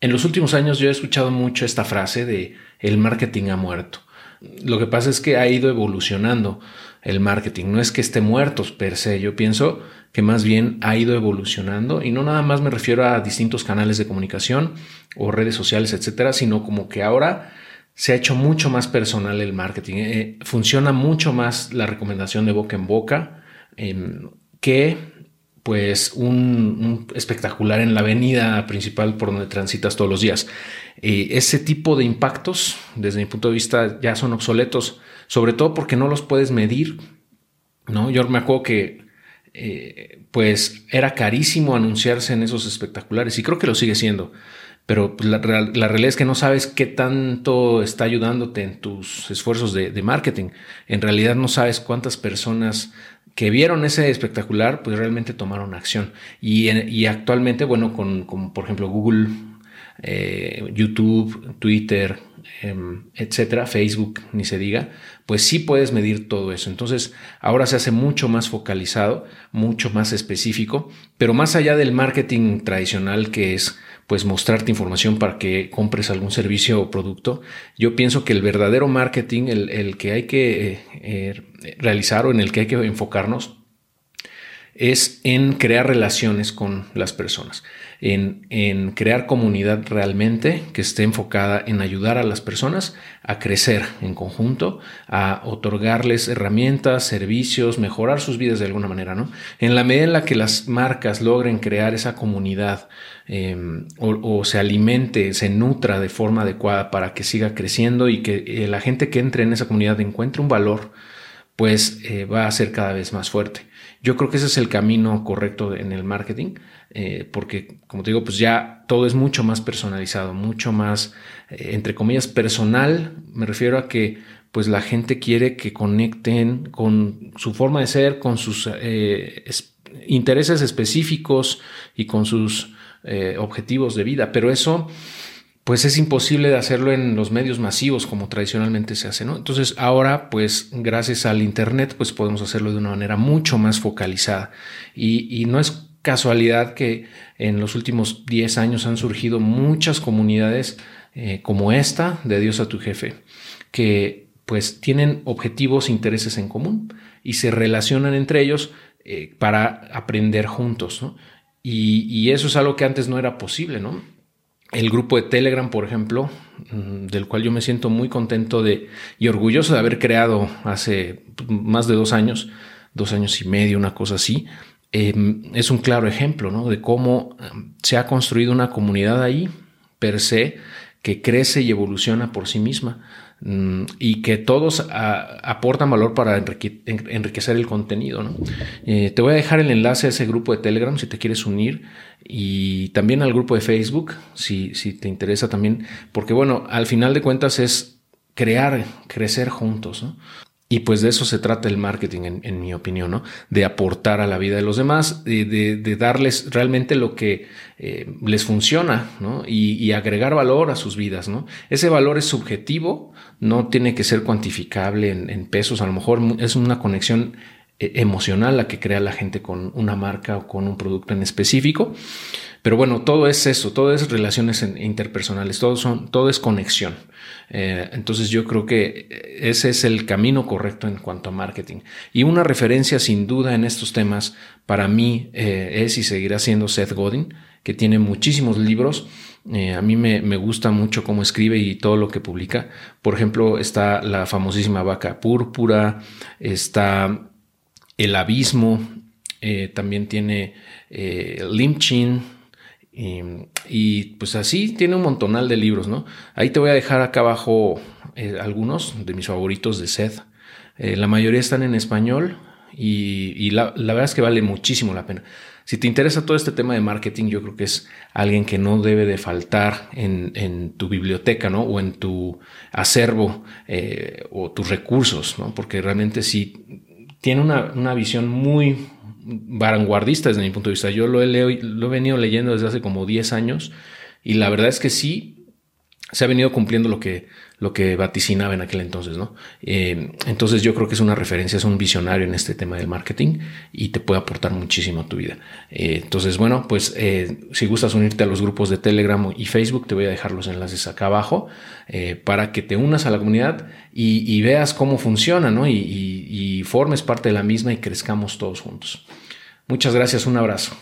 En los últimos años yo he escuchado mucho esta frase de el marketing ha muerto. Lo que pasa es que ha ido evolucionando el marketing. No es que esté muerto per se. Yo pienso que más bien ha ido evolucionando y no nada más me refiero a distintos canales de comunicación o redes sociales, etcétera, sino como que ahora se ha hecho mucho más personal el marketing. Eh, funciona mucho más la recomendación de boca en boca em, que pues un, espectacular en la avenida principal por donde transitas todos los días. Eh, ese tipo de impactos, desde mi punto de vista, ya son obsoletos, sobre todo porque no los puedes medir. ¿no? Yo me acuerdo que eh, pues era carísimo anunciarse en esos espectaculares y creo que lo sigue siendo. Pero pues, la, realidad es que no sabes qué tanto está ayudándote en tus esfuerzos de, de marketing. En realidad no sabes cuántas personas que vieron ese espectacular, pues realmente tomaron acción. Y, actualmente, bueno, con, por ejemplo Google, eh, YouTube, Twitter, em, etcétera, Facebook, ni se diga, pues sí puedes medir todo eso. Entonces, ahora se hace mucho más focalizado, mucho más específico, pero más allá del marketing tradicional que es pues mostrarte información para que compres algún servicio o producto. Yo pienso que el verdadero marketing, el, que hay que eh, eh, realizar o en el que hay que enfocarnos, es en crear relaciones con las personas, en, en, crear comunidad realmente que esté enfocada en ayudar a las personas a crecer en conjunto, a otorgarles herramientas, servicios, mejorar sus vidas de alguna manera, ¿no? En la medida en la que las marcas logren crear esa comunidad em, o, se alimente, se nutra de forma adecuada para que siga creciendo y que eh, la gente que entre en esa comunidad encuentre un valor, pues eh, va a ser cada vez más fuerte. Yo creo que ese es el camino correcto en el marketing, eh, porque como te digo, pues ya todo es mucho más personalizado, mucho más, eh, entre comillas, personal. Me refiero a que pues la gente quiere que conecten con su forma de ser, con sus eh, intereses específicos y con sus objetivos de vida. Pero eso pues es imposible de hacerlo en los medios masivos como tradicionalmente se hace, ¿no? Entonces ahora, pues gracias al Internet, pues podemos hacerlo de una manera mucho más focalizada. Y, no es casualidad que en los últimos 10 años han surgido muchas comunidades eh, como esta de Dios a tu jefe, que pues tienen objetivos, intereses en común y se relacionan entre ellos eh, para aprender juntos, ¿no? Y, y eso es algo que antes no era posible, ¿no? El grupo de Telegram, por ejemplo, mm, del cual yo me siento muy contento de y orgulloso de haber creado hace más de dos años, dos años y medio, una cosa así, em, es un claro ejemplo ¿no? de cómo em, se ha construido una comunidad ahí, per se, que crece y evoluciona por sí misma y que todos aportan valor para enriquecer el contenido. ¿no? Eh, te voy a dejar el enlace a ese grupo de Telegram si te quieres unir y también al grupo de Facebook si, si te interesa también, porque bueno, al final de cuentas es crear, crecer juntos. ¿no? Y pues de eso se trata el marketing, en, mi opinión, ¿no? De aportar a la vida de los demás, de, darles realmente lo que eh, les funciona, ¿no? Y, agregar valor a sus vidas, ¿no? Ese valor es subjetivo, no tiene que ser cuantificable en, en pesos, a lo mejor es una conexión eh, emocional la que crea la gente con una marca o con un producto en específico. Pero bueno, todo es eso, todo es relaciones interpersonales, todo, son, todo es conexión. Eh, entonces yo creo que ese es el camino correcto en cuanto a marketing. Y una referencia sin duda en estos temas para mí eh, es y seguirá siendo Seth Godin, que tiene muchísimos libros. Eh, a mí me, me, gusta mucho cómo escribe y todo lo que publica. Por ejemplo, está la famosísima vaca púrpura, está El Abismo, también tiene Limchin, y, pues así tiene un montonal de libros, ¿no? Ahí te voy a dejar acá abajo eh, algunos de mis favoritos de Seth. Eh, la mayoría están en español y, la, verdad es que vale muchísimo la pena. Si te interesa todo este tema de marketing, yo creo que es alguien que no debe de faltar en, tu biblioteca, ¿no? O en tu acervo eh, o tus recursos, ¿no? Porque realmente sí tiene una, una visión muy, vanguardista desde mi punto de vista. Yo lo he, lo he venido leyendo desde hace como 10 años y la verdad es que sí se ha venido cumpliendo lo que, lo que vaticinaba en aquel entonces, ¿no? Eh, entonces yo creo que es una referencia, es un visionario en este tema del marketing y te puede aportar muchísimo a tu vida. Eh, entonces, bueno, pues eh, si gustas unirte a los grupos de Telegram y Facebook, te voy a dejar los enlaces acá abajo para que te unas a la comunidad y, veas cómo funciona, ¿no? y formes parte de la misma y crezcamos todos juntos. Muchas gracias, un abrazo.